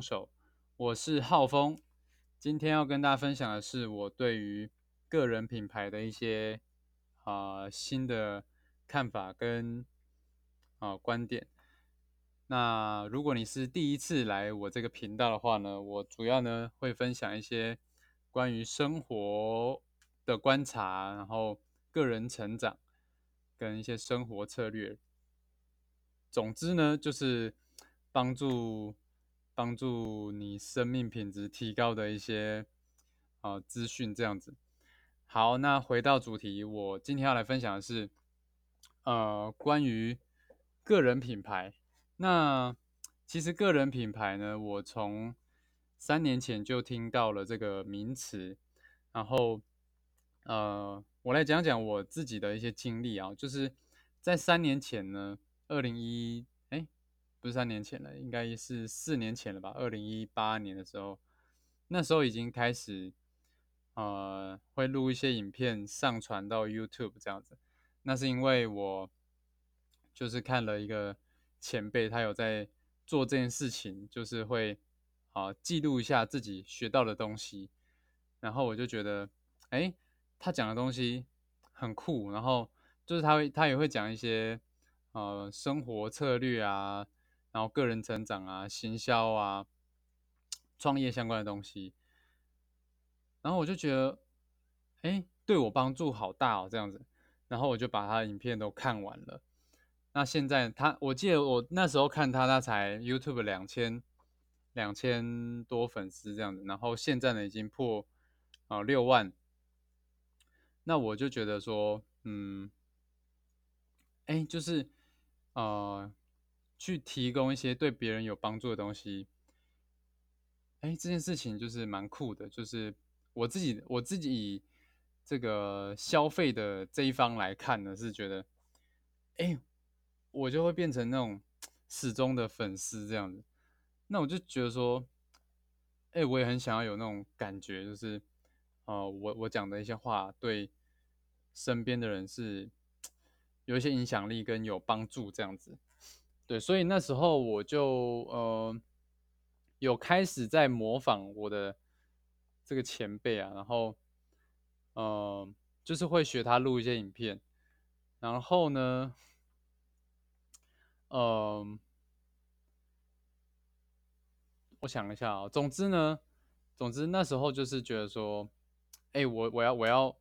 手，我是浩峰。今天要跟大家分享的是我对于个人品牌的一些啊新的看法跟啊观点。那如果你是第一次来我这个频道的话呢，我主要呢会分享一些关于生活的观察，然后个人成长跟一些生活策略。总之呢，就是帮助帮助你生命品质提高的一些啊资讯，这样子。好，那回到主题，我今天要来分享的是呃关于个人品牌。那其实个人品牌呢，我从三年前就听到了这个名词，然后呃，我来讲讲我自己的一些经历啊，就是在三年前呢，二零一哎不是三年前了，应该是四年前了吧，二零一八年的时候，那时候已经开始呃会录一些影片上传到 YouTube 这样子，那是因为我就是看了一个。前辈他有在做这件事情，就是会啊记录一下自己学到的东西，然后我就觉得，哎，他讲的东西很酷，然后就是他会他也会讲一些呃生活策略啊，然后个人成长啊、行销啊、创业相关的东西，然后我就觉得，哎，对我帮助好大哦，这样子，然后我就把他的影片都看完了。那现在他，我记得我那时候看他，他才 YouTube 两千两千多粉丝这样子，然后现在呢已经破啊六万。那我就觉得说，嗯，哎，就是呃，去提供一些对别人有帮助的东西，哎，这件事情就是蛮酷的。就是我自己我自己以这个消费的这一方来看呢，是觉得，哎。我就会变成那种 始终的粉丝这样子，那我就觉得说，哎，我也很想要有那种感觉，就是，呃，我我讲的一些话对身边的人是 有一些影响力跟有帮助这样子，对，所以那时候我就呃有开始在模仿我的这个前辈啊，然后，呃，就是会学他录一些影片，然后呢。嗯，我想一下啊，总之呢，总之那时候就是觉得说，哎，我我要我要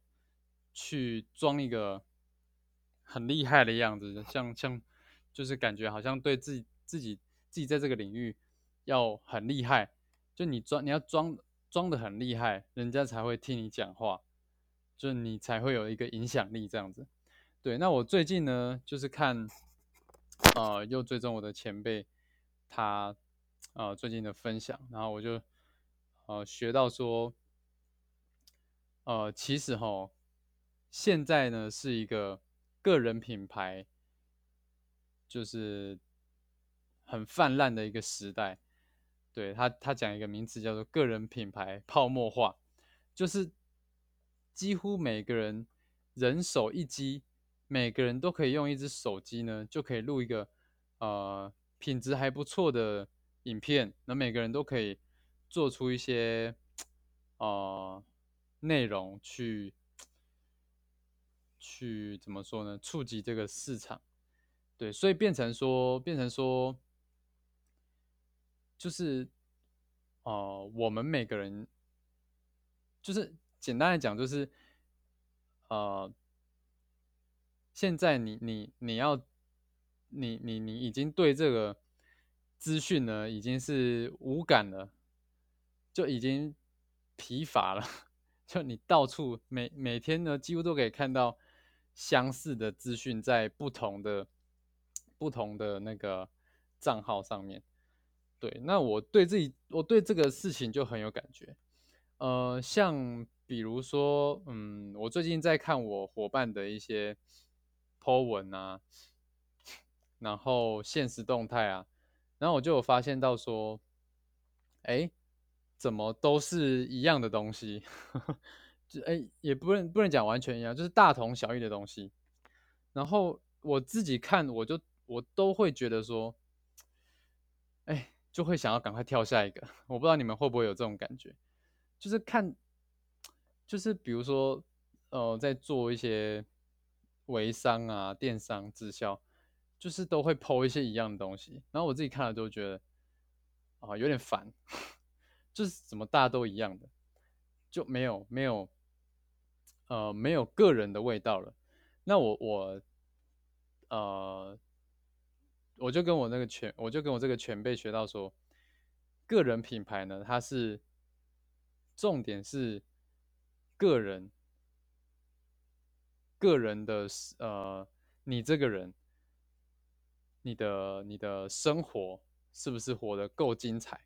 去装一个很厉害的样子，像像就是感觉好像对自己自己自己在这个领域要很厉害，就你装你要装装的很厉害，人家才会听你讲话，就你才会有一个影响力这样子。对，那我最近呢就是看。呃，又追踪我的前辈，他呃最近的分享，然后我就呃学到说，呃，其实哈，现在呢是一个个人品牌，就是很泛滥的一个时代。对他，他讲一个名词叫做个人品牌泡沫化，就是几乎每个人人手一机。每个人都可以用一只手机呢，就可以录一个呃品质还不错的影片。那每个人都可以做出一些呃内容去去怎么说呢？触及这个市场，对，所以变成说变成说就是哦，我们每个人就是简单来讲就是呃。现在你你你要你你你已经对这个资讯呢已经是无感了，就已经疲乏了。就你到处每每天呢几乎都可以看到相似的资讯在不同的不同的那个账号上面。对，那我对自己我对这个事情就很有感觉。呃，像比如说，嗯，我最近在看我伙伴的一些。po 文啊，然后现实动态啊，然后我就有发现到说，哎，怎么都是一样的东西？就哎，也不能不能讲完全一样，就是大同小异的东西。然后我自己看，我就我都会觉得说，哎，就会想要赶快跳下一个。我不知道你们会不会有这种感觉，就是看，就是比如说，呃，在做一些微商啊、电商、直销，就是都会抛一些一样的东西，然后我自己看了都觉得啊有点烦，就是怎么大家都一样的，就没有没有。呃，没有个人的味道了。那我我，呃，我就跟我那个前，我就跟我这个前辈学到说，个人品牌呢，它是重点是个人，个人的呃，你这个人，你的你的生活是不是活得够精彩？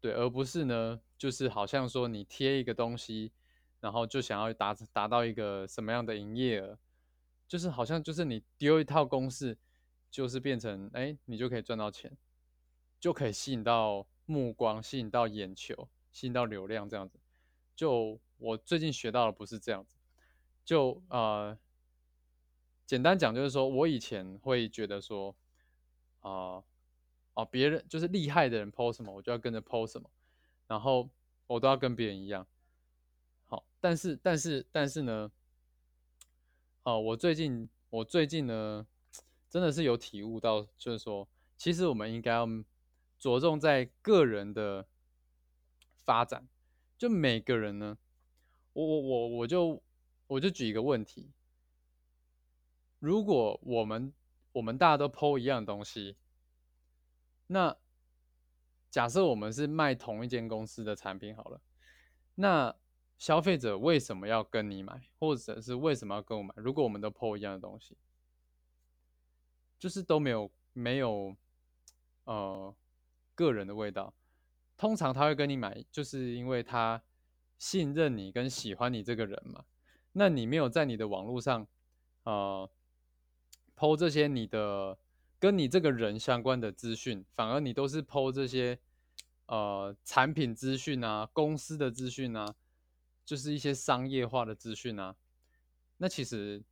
对，而不是呢，就是好像说你贴一个东西。然后就想要达达到一个什么样的营业额，就是好像就是你丢一套公式，就是变成哎，你就可以赚到钱，就可以吸引到目光，吸引到眼球，吸引到流量这样子。就我最近学到的不是这样子，就呃，简单讲就是说我以前会觉得说，啊哦，别人就是厉害的人 PO 什么，我就要跟着 PO 什么，然后我都要跟别人一样。好但是，但是，但是呢，哦，我最近，我最近呢，真的是有体悟到，就是说，其实我们应该要着重在个人的发展。就每个人呢，我我我我就我就举一个问题：如果我们我们大家都剖一样东西，那假设我们是卖同一间公司的产品好了，那。消费者为什么要跟你买，或者是为什么要跟我买？如果我们都破一样的东西，就是都没有没有呃个人的味道。通常他会跟你买，就是因为他信任你跟喜欢你这个人嘛。那你没有在你的网络上呃抛这些你的跟你这个人相关的资讯，反而你都是抛这些呃产品资讯啊、公司的资讯啊。就是一些商业化的资讯啊，那其实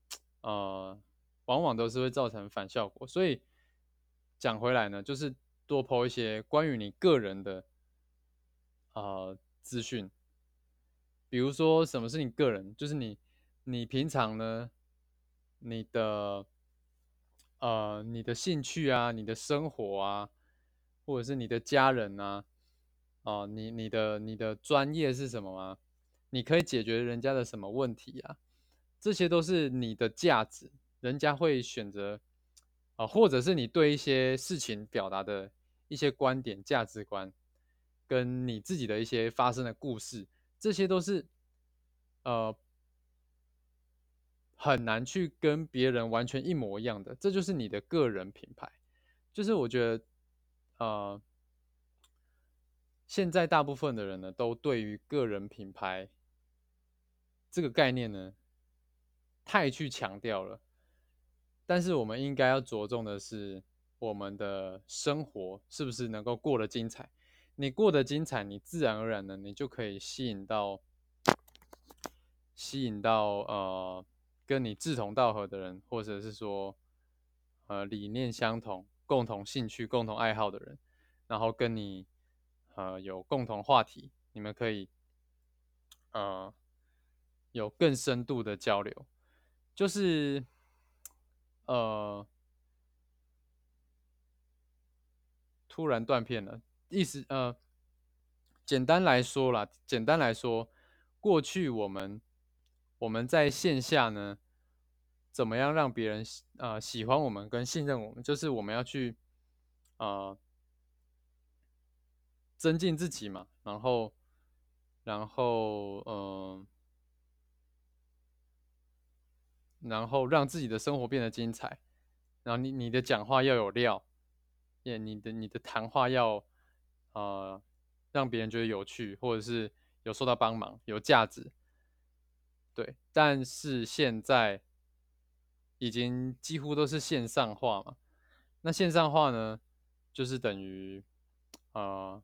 呃，往往都是会造成反效果。所以讲回来呢，就是多抛一些关于你个人的呃资讯，比如说什么是你个人，就是你你平常呢，你的呃你的兴趣啊，你的生活啊，或者是你的家人啊，哦，你你的你的专业是什么吗？你可以解决人家的什么问题啊？这些都是你的价值，人家会选择啊，或者是你对一些事情表达的一些观点、价值观，跟你自己的一些发生的故事，这些都是呃很难去跟别人完全一模一样的。这就是你的个人品牌。就是我觉得，呃，现在大部分的人呢，都对于个人品牌。这个概念呢，太去强调了，但是我们应该要着重的是，我们的生活是不是能够过得精彩？你过得精彩，你自然而然的，你就可以吸引到，吸引到呃，跟你志同道合的人，或者是说，呃，理念相同、共同兴趣、共同爱好的人，然后跟你呃有共同话题，你们可以，呃。有更深度的交流，就是，呃，突然断片了。意思，呃，简单来说啦，简单来说，过去我们我们在线下呢，怎么样让别人呃喜欢我们跟信任我们？就是我们要去呃增进自己嘛，然后，然后，嗯。然后让自己的生活变得精彩，然后你你的讲话要有料，也你的你的谈话要，呃，让别人觉得有趣，或者是有受到帮忙，有价值，对。但是现在已经几乎都是线上化嘛，那线上化呢，就是等于，呃，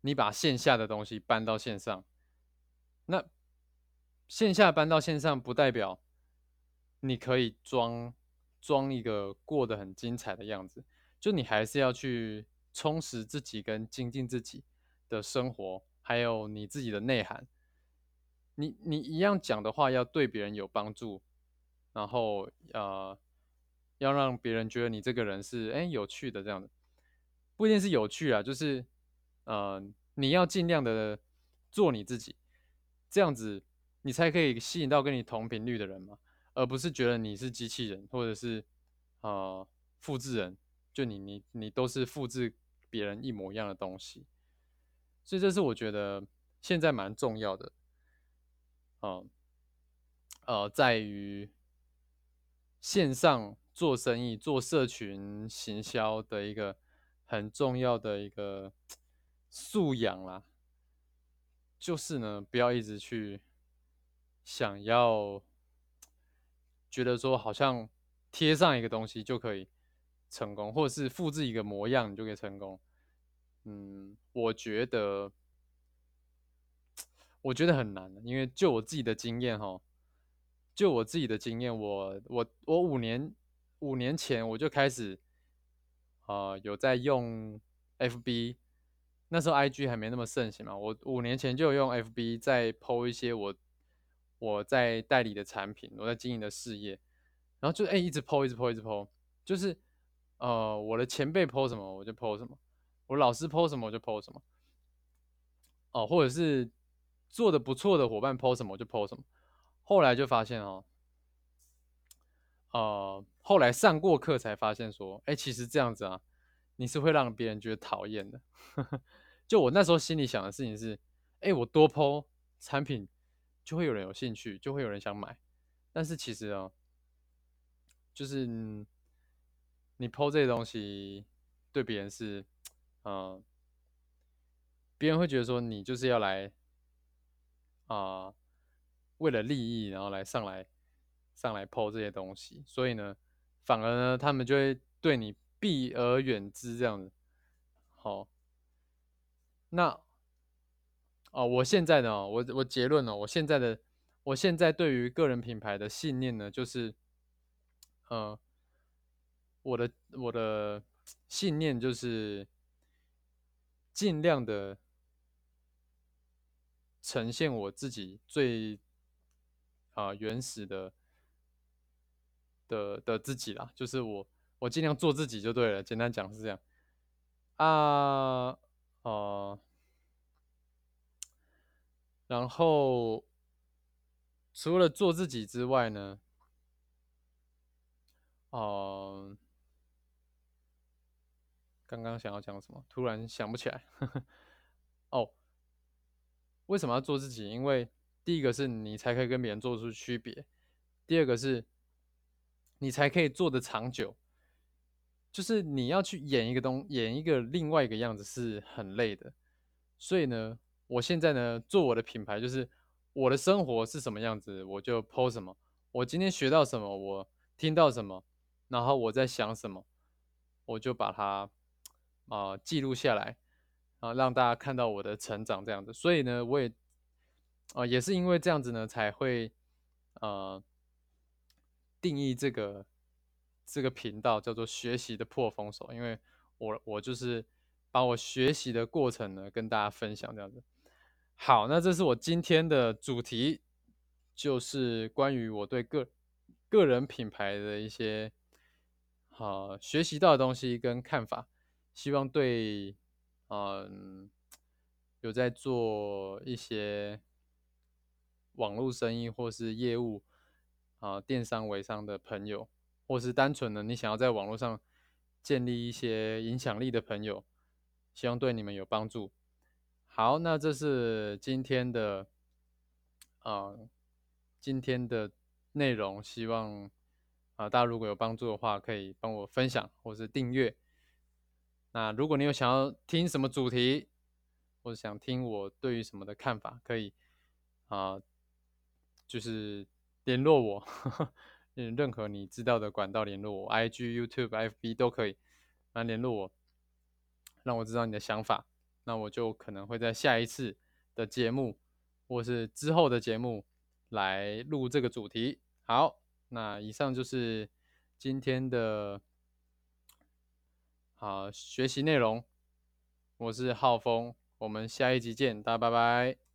你把线下的东西搬到线上，那。线下搬到线上，不代表你可以装装一个过得很精彩的样子，就你还是要去充实自己跟精进自己的生活，还有你自己的内涵。你你一样讲的话要对别人有帮助，然后呃，要让别人觉得你这个人是哎有趣的这样的，不一定是有趣啊，就是呃你要尽量的做你自己，这样子你才可以吸引到跟你同频率的人嘛，而不是觉得你是机器人或者是呃复制人，就你你你都是复制别人一模一样的东西，所以这是我觉得现在蛮重要的。嗯，呃，在于线上做生意、做社群行销的一个很重要的一个素养啦，就是呢，不要一直去想要觉得说好像贴上一个东西就可以成功，或者是复制一个模样你就可以成功。嗯，我觉得。我觉得很难，因为就我自己的经验哈，就我自己的经验，我我我五年五年前我就开始啊有在用 FB，那时候 IG 还没那么盛行嘛，我五年前就有用 FB 在 PO 一些我我在代理的产品，我在经营的事业，然后就哎一直 PO 一直 PO 一直 PO，就是呃我的前辈 PO 什么我就 PO 什么，我老师 PO 什么我就 PO 什么，哦或者是。做的不错的伙伴 PO 什么我就 PO 什么，后来就发现哦，呃，后来上过课才发现说，哎，其实这样子啊，你是会让别人觉得讨厌的。就我那时候心里想的事情是，哎，我多 PO 产品，就会有人有兴趣，就会有人想买。但是其实哦，就是你 PO 这些东西，对别人是，嗯，别人会觉得说你就是要来。啊，为了利益，然后来上来上来抛这些东西，所以呢，反而呢，他们就会对你避而远之这样子。好，那哦，我现在呢，我我结论呢，我现在的我现在对于个人品牌的信念呢，就是，呃，我的我的信念就是尽量的。呈现我自己最啊原始的的的自己啦，就是我我尽量做自己就对了。简单讲是这样啊哦，然后除了做自己之外呢，哦，刚刚想要讲什么，突然想不起来。哦。为什么要做自己？因为第一个是你才可以跟别人做出区别，第二个是你才可以做的长久。就是你要去演一个东，演一个另外一个样子是很累的。所以呢，我现在呢做我的品牌，就是我的生活是什么样子，我就 PO 什么。我今天学到什么，我听到什么，然后我在想什么，我就把它啊记录下来。啊，让大家看到我的成长这样子，所以呢，我也，啊，也是因为这样子呢，才会，呃，定义这个这个频道叫做学习的破风手，因为我我就是把我学习的过程呢跟大家分享这样子。好，那这是我今天的主题，就是关于我对个个人品牌的一些好学习到的东西跟看法，希望对。嗯，有在做一些网络生意或是业务啊，电商、微商的朋友，或是单纯的你想要在网络上建立一些影响力的朋友，希望对你们有帮助。好，那这是今天的啊，今天的内容，希望啊大家如果有帮助的话，可以帮我分享或是订阅。那如果你有想要听什么主题，或者想听我对于什么的看法，可以啊，就是联络我，嗯，任何你知道的管道联络我，IG、YouTube、FB 都可以来联络我，让我知道你的想法。那我就可能会在下一次的节目，或是之后的节目来录这个主题。好，那以上就是今天的。好，学习内容。我是浩峰，我们下一集见，大家拜拜。